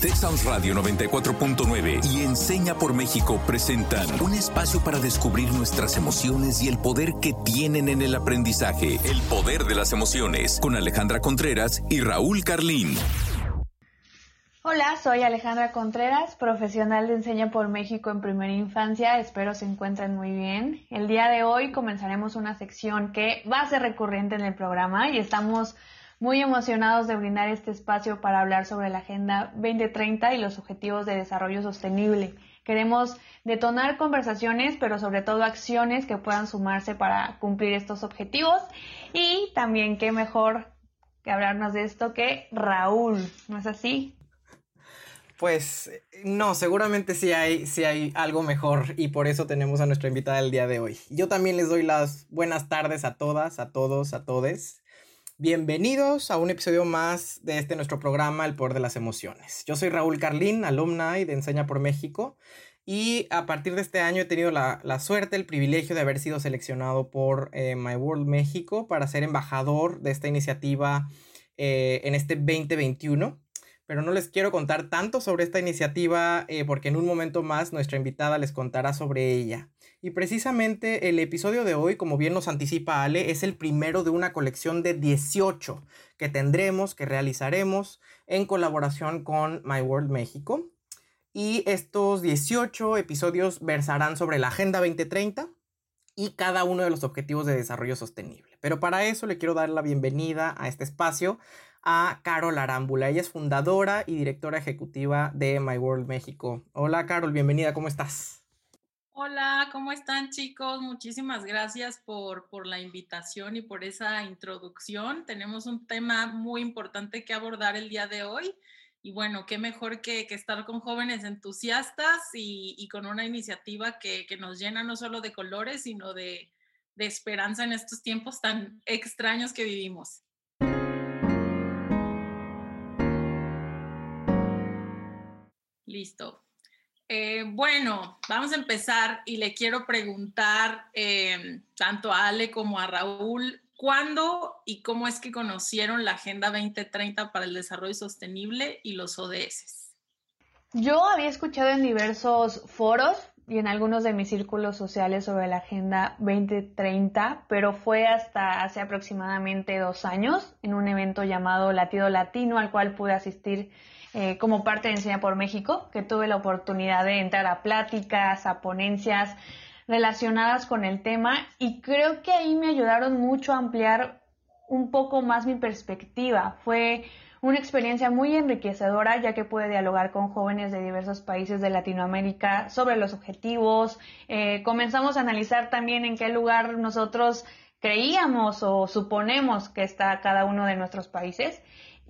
Texas Radio 94.9 y Enseña por México presentan un espacio para descubrir nuestras emociones y el poder que tienen en el aprendizaje. El poder de las emociones con Alejandra Contreras y Raúl Carlín. Hola, soy Alejandra Contreras, profesional de Enseña por México en primera infancia. Espero se encuentren muy bien. El día de hoy comenzaremos una sección que va a ser recurrente en el programa y estamos muy emocionados de brindar este espacio para hablar sobre la Agenda 2030 y los Objetivos de Desarrollo Sostenible. Queremos detonar conversaciones, pero sobre todo acciones que puedan sumarse para cumplir estos objetivos. Y también qué mejor que hablarnos de esto que Raúl, ¿no es así? Pues no, seguramente sí hay, sí hay algo mejor y por eso tenemos a nuestra invitada el día de hoy. Yo también les doy las buenas tardes a todas, a todos, a todes. Bienvenidos a un episodio más de este nuestro programa El Poder de las Emociones. Yo soy Raúl Carlín, alumna de Enseña por México y a partir de este año he tenido la, suerte, el privilegio de haber sido seleccionado por eh, My World México para ser embajador de esta iniciativa eh, en este 2021 pero no les quiero contar tanto sobre esta iniciativa eh, porque en un momento más nuestra invitada les contará sobre ella. Y precisamente el episodio de hoy, como bien nos anticipa Ale, es el primero de una colección de 18 que tendremos, que realizaremos en colaboración con My World México. Y estos 18 episodios versarán sobre la Agenda 2030 y cada uno de los objetivos de desarrollo sostenible. Pero para eso le quiero dar la bienvenida a este espacio a Carol Arámbula. Ella es fundadora y directora ejecutiva de My World México. Hola Carol, bienvenida, ¿cómo estás? Hola, ¿cómo están chicos? Muchísimas gracias por, por, la invitación y por esa introducción. Tenemos un tema muy importante que abordar el día de hoy. Y bueno, qué mejor que, que estar con jóvenes entusiastas y, y con una iniciativa que, que, nos llena no solo de colores, sino de, de esperanza en estos tiempos tan extraños que vivimos. Listo. Eh, bueno, vamos a empezar y le quiero preguntar eh, tanto a Ale como a Raúl, ¿cuándo y cómo es que conocieron la Agenda 2030 para el Desarrollo Sostenible y los ODS? Yo había escuchado en diversos foros y en algunos de mis círculos sociales sobre la Agenda 2030, pero fue hasta hace aproximadamente dos años en un evento llamado Latido Latino al cual pude asistir eh, como parte de Enseña por México, que tuve la oportunidad de entrar a pláticas, a ponencias relacionadas con el tema y creo que ahí me ayudaron mucho a ampliar un poco más mi perspectiva. Fue una experiencia muy enriquecedora ya que pude dialogar con jóvenes de diversos países de Latinoamérica sobre los objetivos. Eh, comenzamos a analizar también en qué lugar nosotros creíamos o suponemos que está cada uno de nuestros países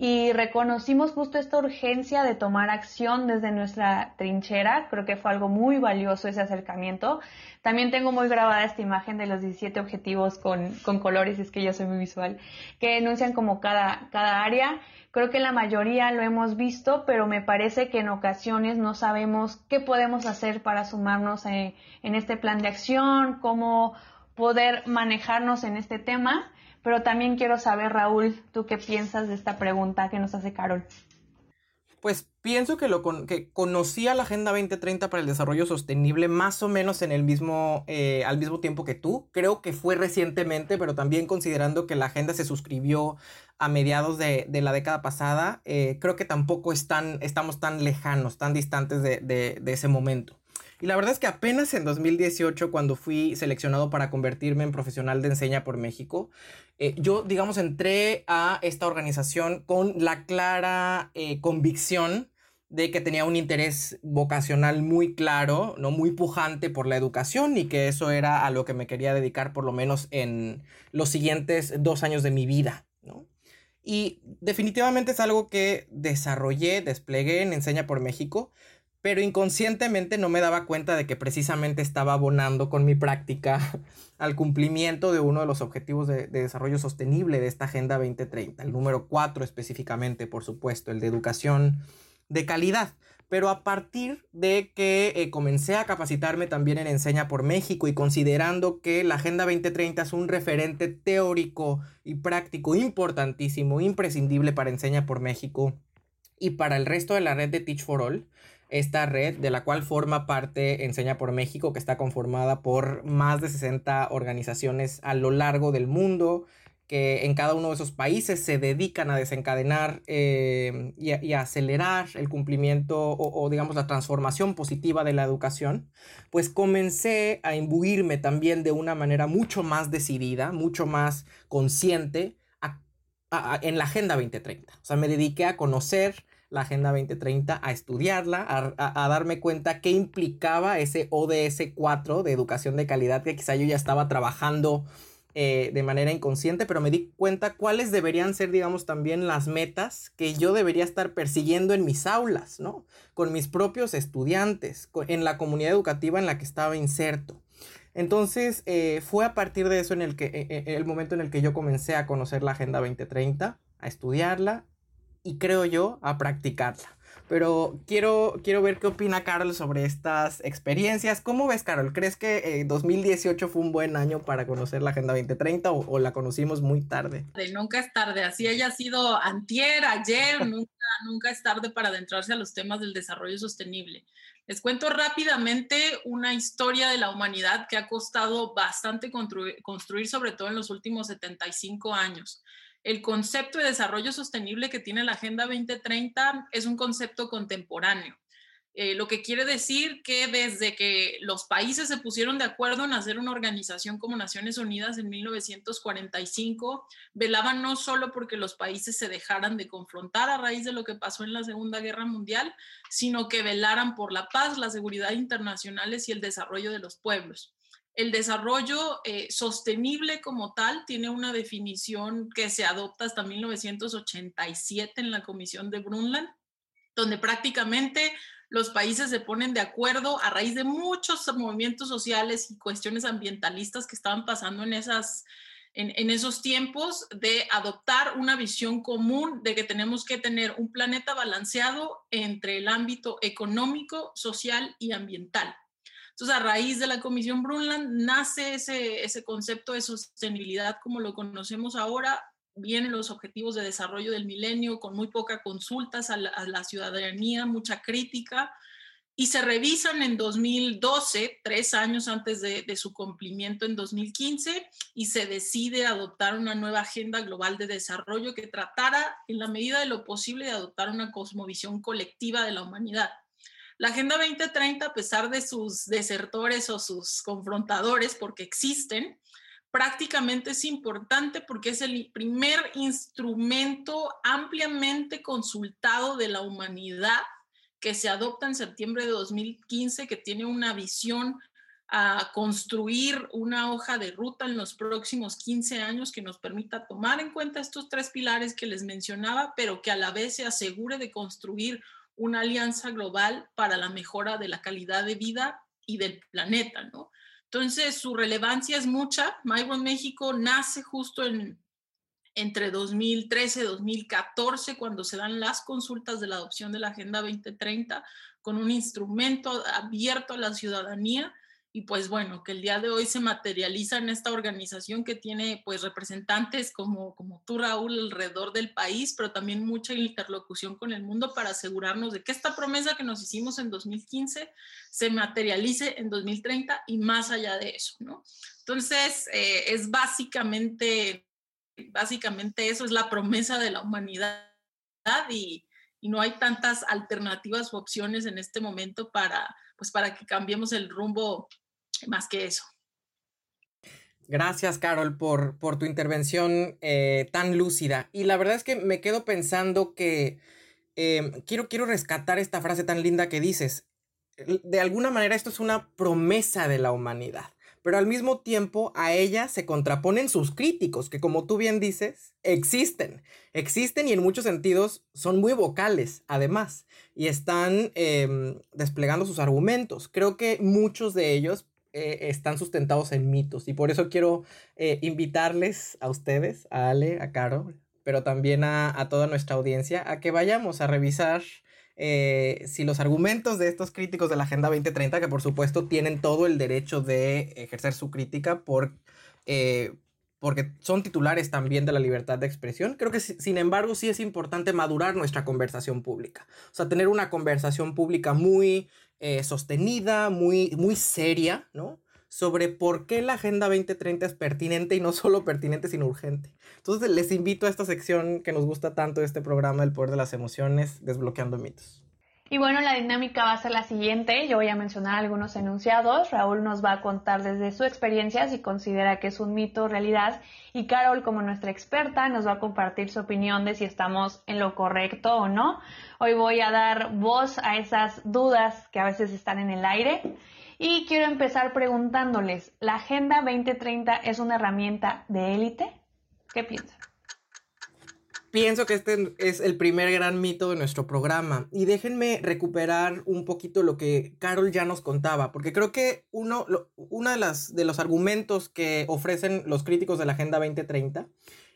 y reconocimos justo esta urgencia de tomar acción desde nuestra trinchera. Creo que fue algo muy valioso ese acercamiento. También tengo muy grabada esta imagen de los 17 objetivos con, con colores, es que yo soy muy visual, que enuncian como cada, cada área. Creo que la mayoría lo hemos visto, pero me parece que en ocasiones no sabemos qué podemos hacer para sumarnos en, en este plan de acción, cómo poder manejarnos en este tema. Pero también quiero saber, Raúl, ¿tú qué piensas de esta pregunta que nos hace Carol? Pues pienso que, lo que conocía la Agenda 2030 para el Desarrollo Sostenible más o menos en el mismo, eh, al mismo tiempo que tú. Creo que fue recientemente, pero también considerando que la agenda se suscribió a mediados de, la década pasada, eh, creo que tampoco están, estamos tan lejanos, tan distantes de, de ese momento. Y la verdad es que apenas en 2018, cuando fui seleccionado para convertirme en profesional de enseña por México, eh, yo, digamos, entré a esta organización con la clara eh, convicción de que tenía un interés vocacional muy claro, no muy pujante por la educación y que eso era a lo que me quería dedicar por lo menos en los siguientes dos años de mi vida, ¿no? Y definitivamente es algo que desarrollé, desplegué en Enseña por México, pero inconscientemente no me daba cuenta de que precisamente estaba abonando con mi práctica al cumplimiento de uno de los objetivos de, desarrollo sostenible de esta Agenda 2030, el número 4 específicamente, por supuesto, el de educación de calidad. Pero a partir de que eh, comencé a capacitarme también en Enseña por México y considerando que la Agenda 2030 es un referente teórico y práctico importantísimo, imprescindible para Enseña por México, y para el resto de la red de Teach for All, esta red de la cual forma parte Enseña por México, que está conformada por más de 60 organizaciones a lo largo del mundo, que en cada uno de esos países se dedican a desencadenar eh, y, acelerar el cumplimiento o, digamos la transformación positiva de la educación, pues comencé a imbuirme también de una manera mucho más decidida, mucho más consciente en la Agenda 2030. O sea, me dediqué a conocer la Agenda 2030, a estudiarla, a, darme cuenta qué implicaba ese ODS 4 de educación de calidad que quizá yo ya estaba trabajando eh, de manera inconsciente, pero me di cuenta cuáles deberían ser, digamos, también las metas que yo debería estar persiguiendo en mis aulas, ¿no? Con mis propios estudiantes, en la comunidad educativa en la que estaba inserto. Entonces, eh, fue a partir de eso en el que, eh, el momento en el que yo comencé a conocer la Agenda 2030, a estudiarla y creo yo, a practicarla. Pero quiero, quiero ver qué opina Carol sobre estas experiencias. ¿Cómo ves, Carol? ¿Crees que 2018 eh, fue un buen año para conocer la Agenda 2030 o, la conocimos muy tarde? De nunca es tarde, así haya sido antier, ayer, nunca, nunca es tarde para adentrarse a los temas del desarrollo sostenible. Les cuento rápidamente una historia de la humanidad que ha costado bastante construir, sobre todo en los últimos 75 años el concepto de desarrollo sostenible que tiene la Agenda 2030 es un concepto contemporáneo. Eh, lo que quiere decir que desde que los países se pusieron de acuerdo en hacer una organización como Naciones Unidas en 1945, velaban no solo porque los países se dejaran de confrontar a raíz de lo que pasó en la Segunda Guerra Mundial, sino que velaran por la paz, la seguridad internacionales y el desarrollo de los pueblos. El desarrollo eh, sostenible como tal tiene una definición que se adopta hasta 1987 en la Comisión de Brundtland, donde prácticamente los países se ponen de acuerdo a raíz de muchos movimientos sociales y cuestiones ambientalistas que estaban pasando en, esas, en, esos tiempos de adoptar una visión común de que tenemos que tener un planeta balanceado entre el ámbito económico, social y ambiental. Entonces, a raíz de la Comisión Brundtland nace ese, ese concepto de sostenibilidad como lo conocemos ahora. Vienen los objetivos de desarrollo del milenio con muy poca consultas a la, ciudadanía, mucha crítica, y se revisan en 2012, tres años antes de, de, su cumplimiento en 2015, y se decide adoptar una nueva agenda global de desarrollo que tratara, en la medida de lo posible, de adoptar una cosmovisión colectiva de la humanidad. La Agenda 2030, a pesar de sus desertores o sus confrontadores, porque existen, prácticamente es importante porque es el primer instrumento ampliamente consultado de la humanidad que se adopta en septiembre de 2015, que tiene una visión a construir una hoja de ruta en los próximos 15 años que nos permita tomar en cuenta estos tres pilares que les mencionaba, pero que a la vez se asegure de construir una alianza global para la mejora de la calidad de vida y del planeta, ¿no? Entonces, su relevancia es mucha. Myron México nace justo en, entre 2013 y 2014, cuando se dan las consultas de la adopción de la Agenda 2030, con un instrumento abierto a la ciudadanía y pues bueno, que el día de hoy se materializa en esta organización que tiene pues representantes como, como tú Raúl alrededor del país, pero también mucha interlocución con el mundo para asegurarnos de que esta promesa que nos hicimos en 2015 se materialice en 2030 y más allá de eso, ¿no? Entonces, eh, es básicamente, básicamente eso es la promesa de la humanidad y, y no hay tantas alternativas u opciones en este momento para, pues para que cambiemos el rumbo más que eso. Gracias, Carol, por, por tu intervención eh, tan lúcida. Y la verdad es que me quedo pensando que em, quiero, quiero rescatar esta frase tan linda que dices. De alguna manera esto es una promesa de la humanidad pero al mismo tiempo a ella se contraponen sus críticos, que como tú bien dices, existen, existen y en muchos sentidos son muy vocales, además, y están em, desplegando sus argumentos. Creo que muchos de ellos eh, están sustentados en mitos y por eso quiero eh, invitarles a ustedes, a Ale, a Caro, pero también a, toda nuestra audiencia a que vayamos a revisar eh, si los argumentos de estos críticos de la Agenda 2030, que por supuesto tienen todo el derecho de ejercer su crítica por porque son titulares también de la libertad de expresión. Creo que sin embargo sí es importante madurar nuestra conversación pública. O sea, tener una conversación pública muy eh, sostenida, muy, muy seria, ¿no? Sobre por qué la Agenda 2030 es pertinente y no solo pertinente, sino urgente. Entonces les invito a esta sección que nos gusta tanto de este programa, El Poder de las Emociones, Desbloqueando Mitos. Y bueno, la dinámica va a ser la siguiente. Yo voy a mencionar algunos enunciados. Raúl nos va a contar desde su experiencia si considera que es un mito o realidad. Y Carol, como nuestra experta, nos va a compartir su opinión de si estamos en lo correcto o no. Hoy voy a dar voz a esas dudas que a veces están en el aire. Y quiero empezar preguntándoles, ¿la Agenda 2030 es una herramienta de élite? ¿Qué piensan? Pienso que este es el primer gran mito de nuestro programa. Y déjenme recuperar un poquito lo que Carol ya nos contaba, porque creo que uno, de, las, de los argumentos que ofrecen los críticos de la Agenda 2030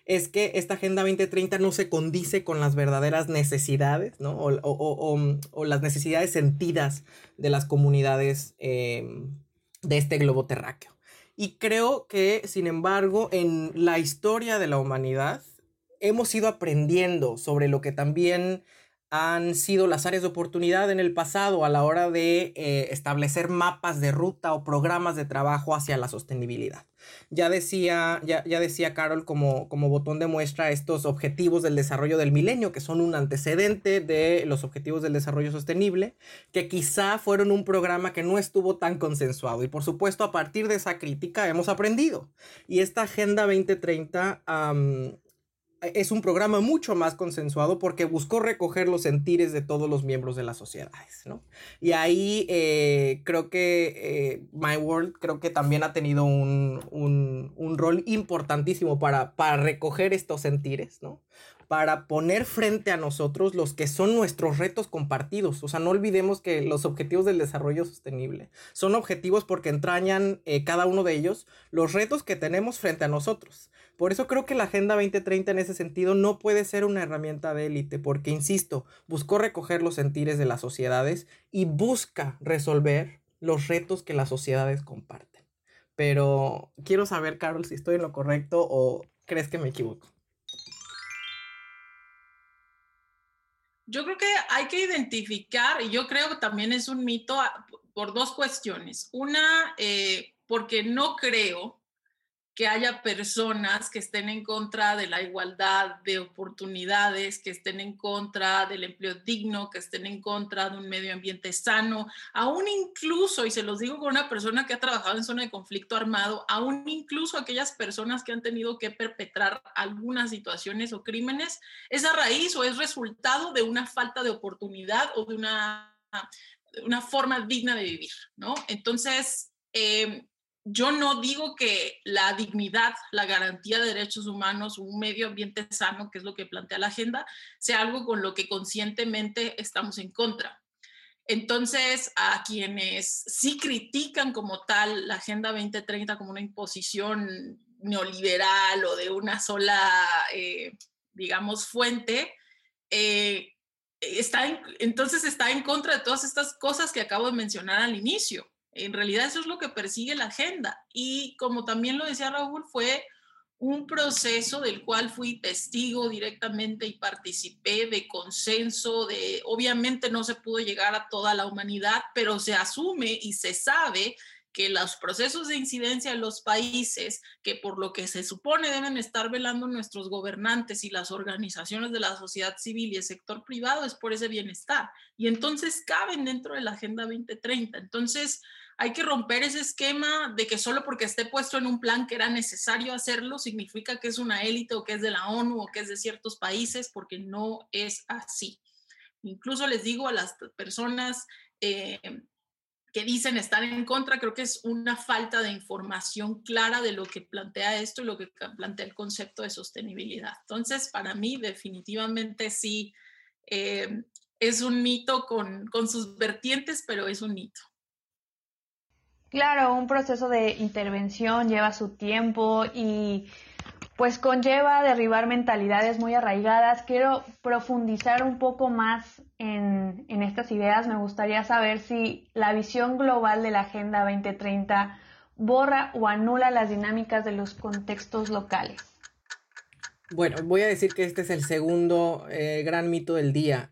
es que esta Agenda 2030 no se condice con las verdaderas necesidades, ¿no? O, las necesidades sentidas de las comunidades em, de este globo terráqueo. Y creo que, sin embargo, en la historia de la humanidad, hemos ido aprendiendo sobre lo que también han sido las áreas de oportunidad en el pasado a la hora de eh, establecer mapas de ruta o programas de trabajo hacia la sostenibilidad. Ya decía, ya, ya decía Carol como, como botón de muestra estos objetivos del desarrollo del milenio, que son un antecedente de los objetivos del desarrollo sostenible, que quizá fueron un programa que no estuvo tan consensuado. Y por supuesto, a partir de esa crítica hemos aprendido. Y esta Agenda 2030 es un programa mucho más consensuado porque buscó recoger los sentires de todos los miembros de las sociedades, ¿no? Y ahí eh, creo que eh, My World creo que también ha tenido un, un, rol importantísimo para, para recoger estos sentires, ¿no? para poner frente a nosotros los que son nuestros retos compartidos. O sea, no olvidemos que los objetivos del desarrollo sostenible son objetivos porque entrañan eh, cada uno de ellos los retos que tenemos frente a nosotros. Por eso creo que la Agenda 2030 en ese sentido no puede ser una herramienta de élite, porque, insisto, buscó recoger los sentires de las sociedades y busca resolver los retos que las sociedades comparten. Pero quiero saber, Carol, si estoy en lo correcto o crees que me equivoco. Yo creo que hay que identificar, y yo creo que también es un mito por dos cuestiones. Una, eh, porque no creo que haya personas que estén en contra de la igualdad de oportunidades, que estén en contra del empleo digno, que estén en contra de un medio ambiente sano, aún incluso, y se los digo con una persona que ha trabajado en zona de conflicto armado, aún incluso aquellas personas que han tenido que perpetrar algunas situaciones o crímenes, es a raíz o es resultado de una falta de oportunidad o de una, una forma digna de vivir, ¿no? Entonces, eh, yo no digo que la dignidad, la garantía de derechos humanos, un medio ambiente sano, que es lo que plantea la agenda, sea algo con lo que conscientemente estamos en contra. Entonces, a quienes sí critican como tal la Agenda 2030 como una imposición neoliberal o de una sola, eh, digamos, fuente, eh, está entonces está en contra de todas estas cosas que acabo de mencionar al inicio. En realidad eso es lo que persigue la agenda. Y como también lo decía Raúl, fue un proceso del cual fui testigo directamente y participé de consenso, de obviamente no se pudo llegar a toda la humanidad, pero se asume y se sabe que los procesos de incidencia en los países, que por lo que se supone deben estar velando nuestros gobernantes y las organizaciones de la sociedad civil y el sector privado, es por ese bienestar. Y entonces caben dentro de la Agenda 2030. Entonces, hay que romper ese esquema de que solo porque esté puesto en un plan que era necesario hacerlo, significa que es una élite o que es de la ONU o que es de ciertos países, porque no es así. Incluso les digo a las personas eh, que dicen estar en contra, creo que es una falta de información clara de lo que plantea esto y lo que plantea el concepto de sostenibilidad. Entonces, para mí definitivamente sí eh, es un mito con, con sus vertientes, pero es un mito. Claro, un proceso de intervención lleva su tiempo y pues conlleva derribar mentalidades muy arraigadas. Quiero profundizar un poco más en, estas ideas. Me gustaría saber si la visión global de la Agenda 2030 borra o anula las dinámicas de los contextos locales? Bueno, voy a decir que este es el segundo eh, gran mito del día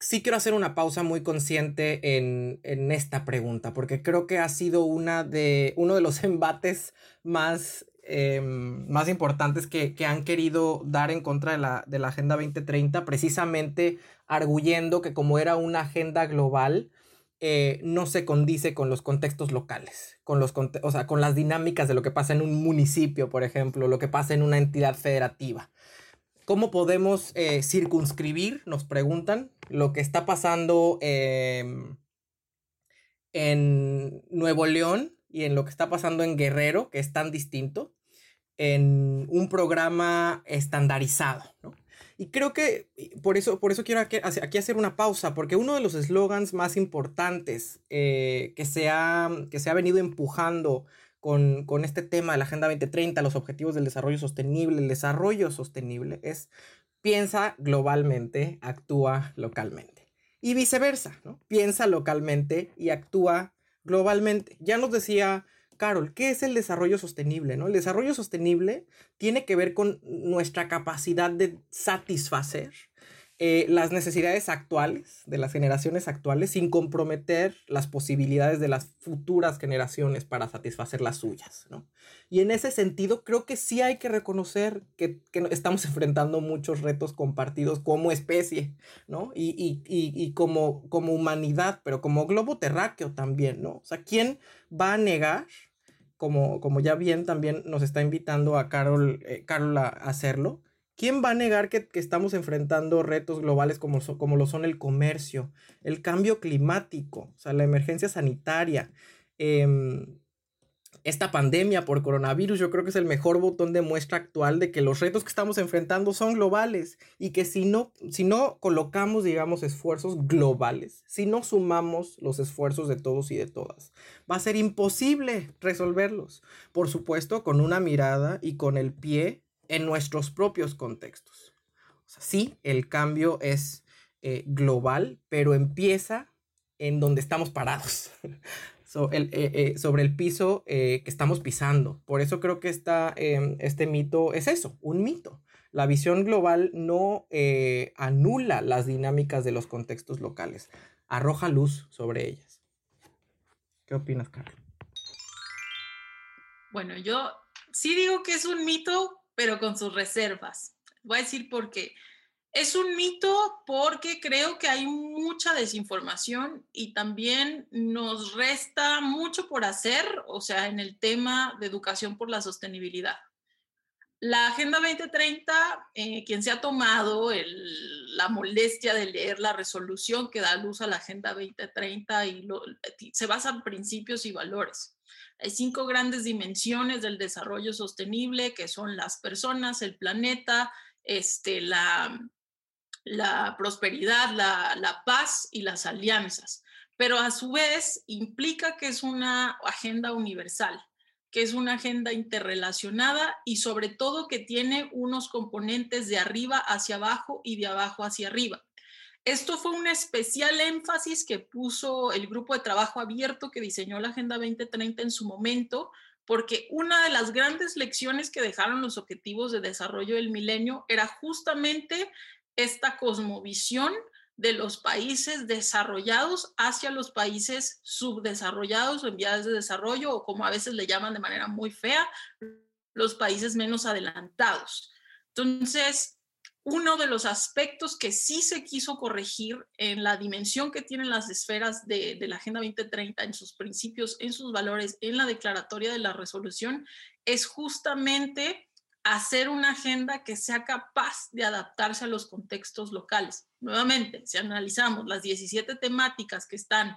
sí quiero hacer una pausa muy consciente en, esta pregunta, porque creo que ha sido una de, uno de los embates más, em, más importantes que, han querido dar en contra de la, de la Agenda 2030, precisamente arguyendo que como era una agenda global, eh, no se condice con los contextos locales, con, los, o sea, con las dinámicas de lo que pasa en un municipio, por ejemplo, lo que pasa en una entidad federativa. ¿Cómo podemos eh, circunscribir, nos preguntan, lo que está pasando em, en Nuevo León y en lo que está pasando en Guerrero, que es tan distinto, en un programa estandarizado? ¿no? Y creo que por eso, por eso quiero aquí, hacer una pausa, porque uno de los eslogans más importantes eh, que, se ha, que se ha venido empujando con, con, este tema de la Agenda 2030, los objetivos del desarrollo sostenible, el desarrollo sostenible, es piensa globalmente, actúa localmente. Y viceversa. Piensa localmente y actúa globalmente. Ya nos decía Carol, ¿qué es el desarrollo sostenible? ¿no? El desarrollo sostenible tiene que ver con nuestra capacidad de satisfacer eh, las necesidades actuales de las generaciones actuales sin comprometer las posibilidades de las futuras generaciones para satisfacer las suyas. Y en ese sentido, creo que sí hay que reconocer que, estamos enfrentando muchos retos compartidos como especie ¿no? y, como, como humanidad, pero como globo terráqueo también. ¿no? O sea, ¿quién va a negar como, como ya bien también nos está invitando a Carol, eh, a hacerlo, ¿quién va a negar que, estamos enfrentando retos globales como, como lo son el comercio, el cambio climático, o sea, la emergencia sanitaria? Em, esta pandemia por coronavirus yo creo que es el mejor botón de muestra actual de que los retos que estamos enfrentando son globales y que si no, si no colocamos, digamos, esfuerzos globales, si no sumamos los esfuerzos de todos y de todas, va a ser imposible resolverlos. Por supuesto, con una mirada y con el pie en nuestros propios contextos. Sí, el cambio es eh, global, pero empieza en donde estamos parados. eh, eh, sobre el piso que estamos pisando. Por eso creo que esta, em, este mito es eso, un mito. La visión global no anula las dinámicas de los contextos locales, arroja luz sobre ellas. ¿Qué opinas, Carlos? Bueno, yo sí digo que es un mito, pero con sus reservas. Voy a decir por qué. Es un mito porque creo que hay mucha desinformación y también nos resta mucho por hacer, o sea, en el tema de educación por la sostenibilidad. La Agenda 2030, eh, quien se ha tomado la molestia de leer la resolución que da luz a la Agenda 2030 y se basa en principios y valores. Hay cinco grandes dimensiones del desarrollo sostenible, que son las personas, el planeta, este, la, la prosperidad, la, paz y las alianzas, pero a su vez implica que es una agenda universal, que es una agenda interrelacionada y sobre todo que tiene unos componentes de arriba hacia abajo y de abajo hacia arriba. Esto fue un especial énfasis que puso el grupo de trabajo abierto que diseñó la Agenda 2030 en su momento, porque una de las grandes lecciones que dejaron los objetivos de desarrollo del milenio era justamente esta cosmovisión de los países desarrollados hacia los países subdesarrollados o en vías de desarrollo o como a veces le llaman de manera muy fea, los países menos adelantados. Entonces, uno de los aspectos que sí se quiso corregir en la dimensión que tienen las esferas de, la Agenda 2030, en sus principios, en sus valores, en la declaratoria de la resolución, es justamente hacer una agenda que sea capaz de adaptarse a los contextos locales. Nuevamente, si analizamos las 17 temáticas que están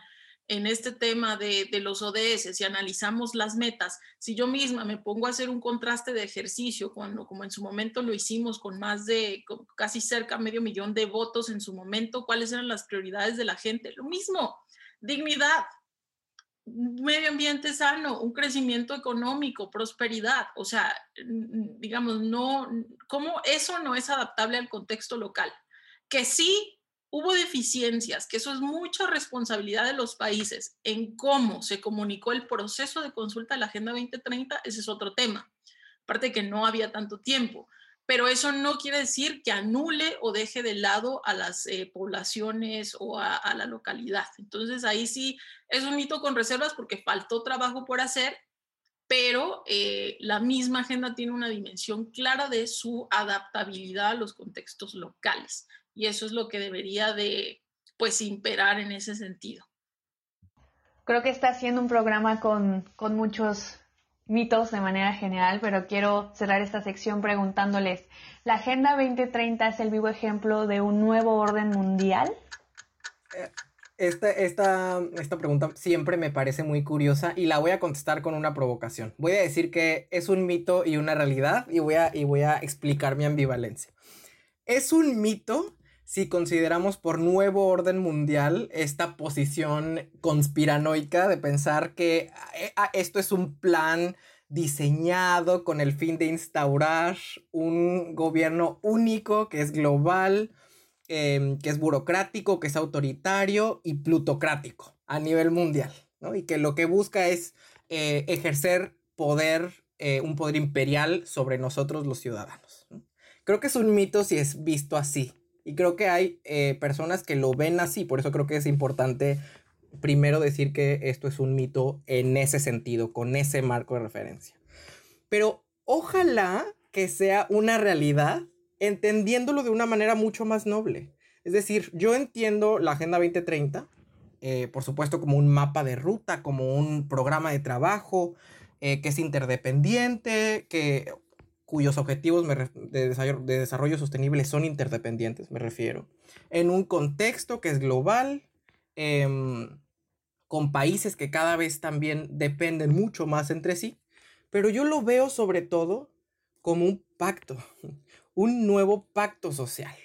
en este tema de, los ODS, si analizamos las metas, si yo misma me pongo a hacer un contraste de ejercicio, cuando, como en su momento lo hicimos con más de casi cerca medio millón de votos en su momento, cuáles eran las prioridades de la gente, lo mismo, dignidad, medio ambiente sano, un crecimiento económico, prosperidad, o sea, digamos, no, ¿cómo eso no es adaptable al contexto local? Que sí hubo deficiencias, que eso es mucha responsabilidad de los países en cómo se comunicó el proceso de consulta de la Agenda 2030, ese es otro tema. Aparte que no había tanto tiempo, pero eso no quiere decir que anule o deje de lado a las eh, poblaciones o a, la localidad. Entonces ahí sí es un mito con reservas porque faltó trabajo por hacer pero eh, la misma agenda tiene una dimensión clara de su adaptabilidad a los contextos locales y eso es lo que debería de pues imperar en ese sentido. Creo que está siendo un programa con, con muchos mitos de manera general, pero quiero cerrar esta sección preguntándoles, ¿la Agenda 2030 es el vivo ejemplo de un nuevo orden mundial? Eh, esta, esta, esta pregunta siempre me parece muy curiosa y la voy a contestar con una provocación. Voy a decir que es un mito y una realidad y voy a, y voy a explicar mi ambivalencia. Es un mito si consideramos por nuevo orden mundial esta posición conspiranoica de pensar que eh, ah, esto es un plan diseñado con el fin de instaurar un gobierno único que es global, Em, que es burocrático, que es autoritario y plutocrático a nivel mundial, ¿no? Y que lo que busca es eh, ejercer poder, eh, un poder imperial sobre nosotros los ciudadanos. Creo que es un mito si es visto así. Y creo que hay eh, personas que lo ven así, por eso creo que es importante primero decir que esto es un mito en ese sentido, con ese marco de referencia. Pero ojalá que sea una realidad entendiéndolo de una manera mucho más noble. Es decir, yo entiendo la Agenda 2030, eh, por supuesto, como un mapa de ruta, como un programa de trabajo eh, que es interdependiente, que, cuyos objetivos de, desarrollo, sostenible son interdependientes, me refiero, en un contexto que es global, em, con países que cada vez también dependen mucho más entre sí, pero yo lo veo sobre todo como un pacto, un nuevo pacto social,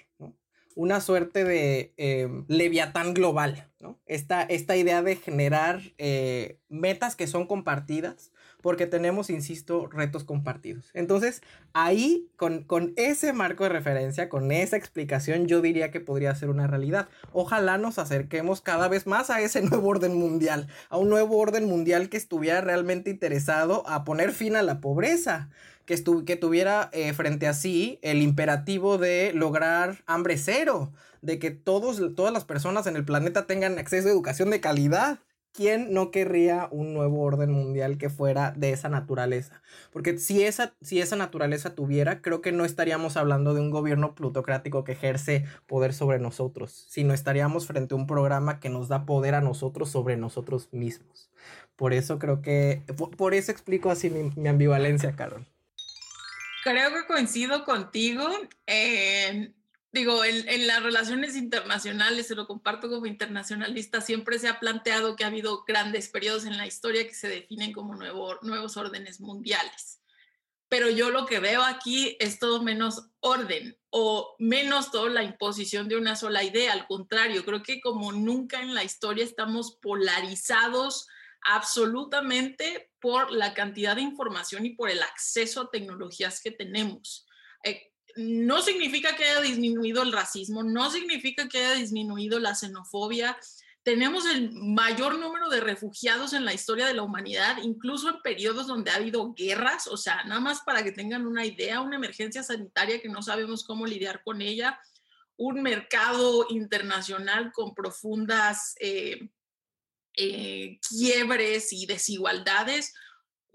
una suerte de em, leviatán global, esta, esta, idea de generar eh, metas que son compartidas, porque tenemos, insisto, retos compartidos. Entonces, ahí, con, con, ese marco de referencia, con esa explicación, yo diría que podría ser una realidad. Ojalá nos acerquemos cada vez más a ese nuevo orden mundial, a un nuevo orden mundial que estuviera realmente interesado a poner fin a la pobreza que, que tuviera eh, frente a sí el imperativo de lograr hambre cero, de que todos, todas las personas en el planeta tengan acceso a educación de calidad. ¿Quién no querría un nuevo orden mundial que fuera de esa naturaleza? Porque si esa, si esa naturaleza tuviera, creo que no estaríamos hablando de un gobierno plutocrático que ejerce poder sobre nosotros, sino estaríamos frente a un programa que nos da poder a nosotros sobre nosotros mismos. Por eso creo que, por, eso explico así mi, ambivalencia, Carol. Creo que coincido contigo. Digo, en, las relaciones internacionales, se lo comparto como internacionalista, siempre se ha planteado que ha habido grandes periodos en la historia que se definen como nuevos órdenes mundiales. Pero yo lo que veo aquí es todo menos orden o menos toda la imposición de una sola idea. Al contrario, creo que como nunca en la historia estamos polarizados absolutamente por la cantidad de información y por el acceso a tecnologías que tenemos. Eh, no significa que haya disminuido el racismo, no significa que haya disminuido la xenofobia. Tenemos el mayor número de refugiados en la historia de la humanidad, incluso en periodos donde ha habido guerras, o sea, nada más para que tengan una idea, una emergencia sanitaria que no sabemos cómo lidiar con ella, un mercado internacional con profundas eh, eh, quiebres y desigualdades,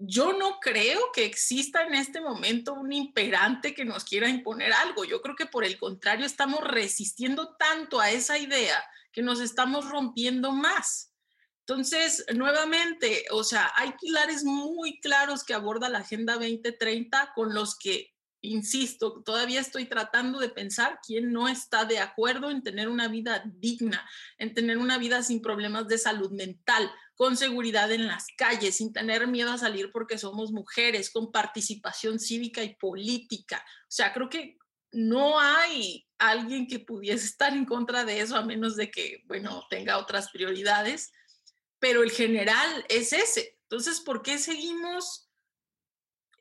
yo no creo que exista en este momento un imperante que nos quiera imponer algo. Yo creo que por el contrario estamos resistiendo tanto a esa idea que nos estamos rompiendo más. Entonces, nuevamente, o sea, hay pilares muy claros que aborda la Agenda 2030 con los que insisto, todavía estoy tratando de pensar quién no está de acuerdo en tener una vida digna, en tener una vida sin problemas de salud mental, con seguridad en las calles, sin tener miedo a salir porque somos mujeres, con participación cívica y política. O sea, creo que no hay alguien que pudiese estar en contra de eso a menos de que, bueno, tenga otras prioridades, pero el general es ese. Entonces, ¿por qué seguimos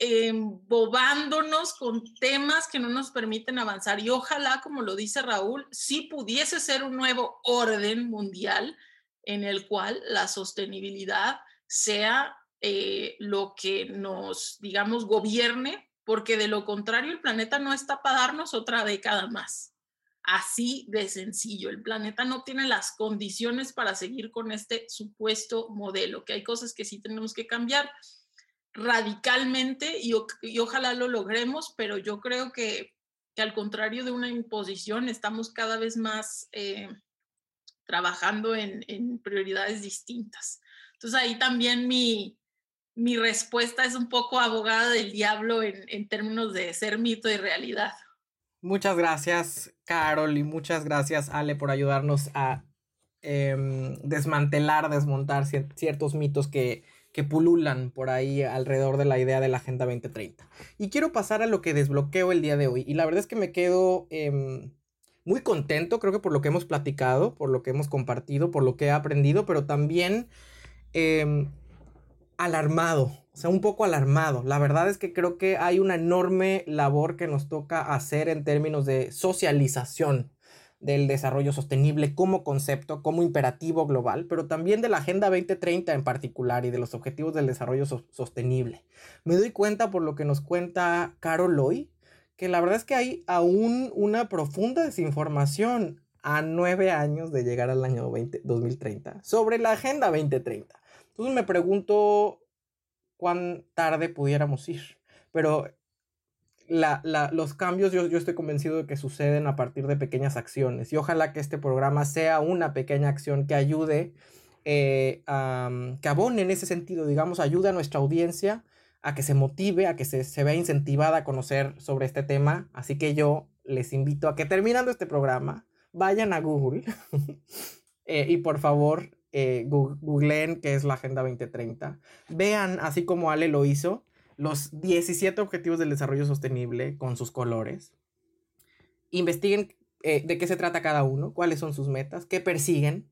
embobándonos con temas que no nos permiten avanzar. Y ojalá, como lo dice Raúl, sí pudiese ser un nuevo orden mundial en el cual la sostenibilidad sea eh, lo que nos, digamos, gobierne, porque de lo contrario el planeta no está para darnos otra década más. Así de sencillo, el planeta no tiene las condiciones para seguir con este supuesto modelo, que hay cosas que sí tenemos que cambiar radicalmente y, ojalá lo logremos, pero yo creo que, al contrario de una imposición, estamos cada vez más eh, trabajando en, prioridades distintas. Entonces ahí también mi, mi respuesta es un poco abogada del diablo en, términos de ser mito y realidad. Muchas gracias, Carol, y muchas gracias, Ale, por ayudarnos a em, desmantelar, desmontar ciertos mitos que, que pululan por ahí alrededor de la idea de la Agenda 2030. Y quiero pasar a lo que desbloqueo el día de hoy. Y la verdad es que me quedo em, muy contento, creo que por lo que hemos platicado, por lo que hemos compartido, por lo que he aprendido, pero también em, alarmado, o sea, un poco alarmado. La verdad es que creo que hay una enorme labor que nos toca hacer en términos de socialización del desarrollo sostenible como concepto, como imperativo global, pero también de la Agenda 2030 en particular y de los objetivos del desarrollo sostenible. Me doy cuenta por lo que nos cuenta Carol hoy, que la verdad es que hay aún una profunda desinformación a nueve años de llegar al año 2030 sobre la Agenda 2030. Entonces me pregunto cuán tarde pudiéramos ir, pero los cambios yo, yo, estoy convencido de que suceden a partir de pequeñas acciones y ojalá que este programa sea una pequeña acción que ayude, eh, a, que abone en ese sentido, digamos, ayude a nuestra audiencia a que se motive, a que se, se vea incentivada a conocer sobre este tema. Así que yo les invito a que terminando este programa, vayan a Google eh, y por favor eh, googleen qué es la Agenda 2030. Vean, así como Ale lo hizo, los 17 objetivos del desarrollo sostenible con sus colores. Investiguen eh, de qué se trata cada uno, cuáles son sus metas, qué persiguen,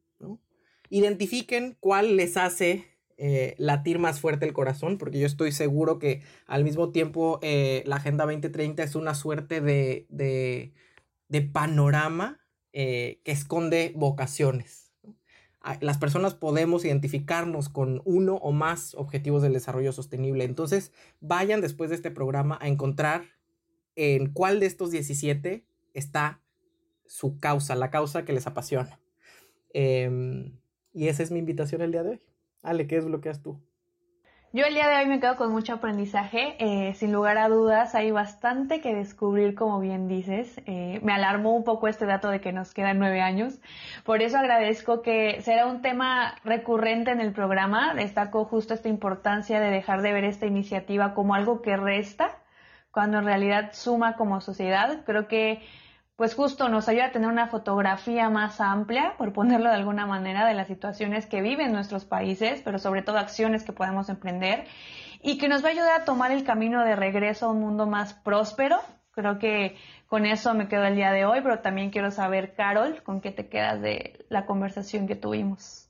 Identifiquen cuál les hace eh, latir más fuerte el corazón, porque yo estoy seguro que al mismo tiempo eh, la Agenda 2030 es una suerte de, de, panorama que esconde vocaciones las personas podemos identificarnos con uno o más objetivos del desarrollo sostenible. Entonces, vayan después de este programa a encontrar en cuál de estos 17 está su causa, la causa que les apasiona. Em, y esa es mi invitación el día de hoy. Ale, ¿qué desbloqueas tú? Yo el día de hoy me quedo con mucho aprendizaje. Eh, sin lugar a dudas, hay bastante que descubrir, como bien dices. Eh, me alarmó un poco este dato de que nos quedan nueve años. Por eso agradezco que será un tema recurrente en el programa. Destaco justo esta importancia de dejar de ver esta iniciativa como algo que resta, cuando en realidad suma como sociedad. Creo que pues justo nos ayuda a tener una fotografía más amplia, por ponerlo de alguna manera, de las situaciones que viven nuestros países, pero sobre todo acciones que podemos emprender y que nos va a ayudar a tomar el camino de regreso a un mundo más próspero. Creo que con eso me quedo el día de hoy, pero también quiero saber, Carol, con qué te quedas de la conversación que tuvimos.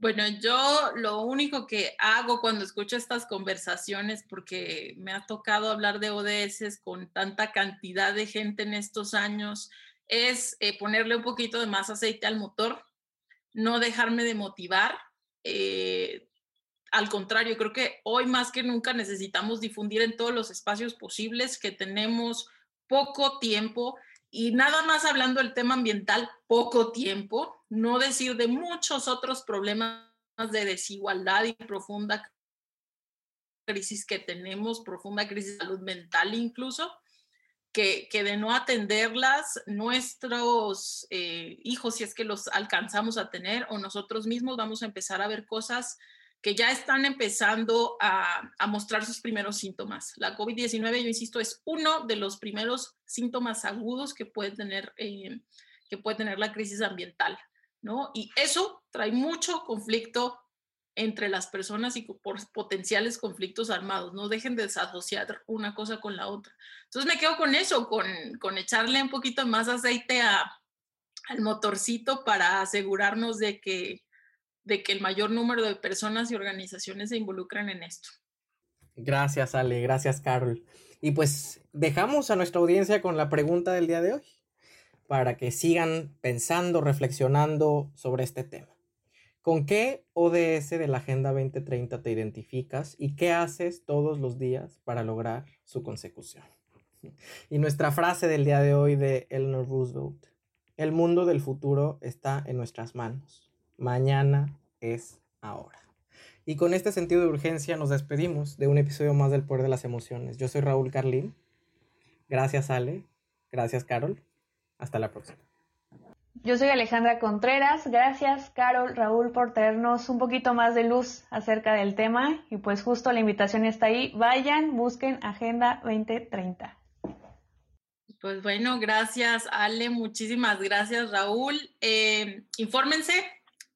Bueno, yo lo único que hago cuando escucho estas conversaciones, porque me ha tocado hablar de ODS con tanta cantidad de gente en estos años, es eh, ponerle un poquito de más aceite al motor, no dejarme de motivar. Eh, al contrario, creo que hoy más que nunca necesitamos difundir en todos los espacios posibles que tenemos poco tiempo y nada más hablando del tema ambiental, poco tiempo, no decir de muchos otros problemas de desigualdad y profunda crisis que tenemos, profunda crisis de salud mental incluso, que, que de no atenderlas, nuestros eh, hijos, si es que los alcanzamos a tener, o nosotros mismos vamos a empezar a ver cosas que ya están empezando a, mostrar sus primeros síntomas. La COVID-19, yo insisto, es uno de los primeros síntomas agudos que puede tener, eh, que puede tener la crisis ambiental, ¿no? Y eso trae mucho conflicto entre las personas y por potenciales conflictos armados. No dejen de desasociar una cosa con la otra. Entonces me quedo con eso, con, con echarle un poquito más aceite a, al motorcito para asegurarnos de que de que el mayor número de personas y organizaciones se involucran en esto. Gracias, Ale. Gracias, Carol. Y pues dejamos a nuestra audiencia con la pregunta del día de hoy para que sigan pensando, reflexionando sobre este tema. ¿Con qué ODS de la Agenda 2030 te identificas y qué haces todos los días para lograr su consecución? Y nuestra frase del día de hoy de Eleanor Roosevelt, el mundo del futuro está en nuestras manos. Mañana es ahora. Y con este sentido de urgencia nos despedimos de un episodio más del Poder de las Emociones. Yo soy Raúl Carlín. Gracias Ale. Gracias Carol. Hasta la próxima. Yo soy Alejandra Contreras. Gracias Carol, Raúl por traernos un poquito más de luz acerca del tema. Y pues justo la invitación está ahí. Vayan, busquen Agenda 2030. Pues bueno, gracias Ale, muchísimas gracias Raúl. Eh, infórmense,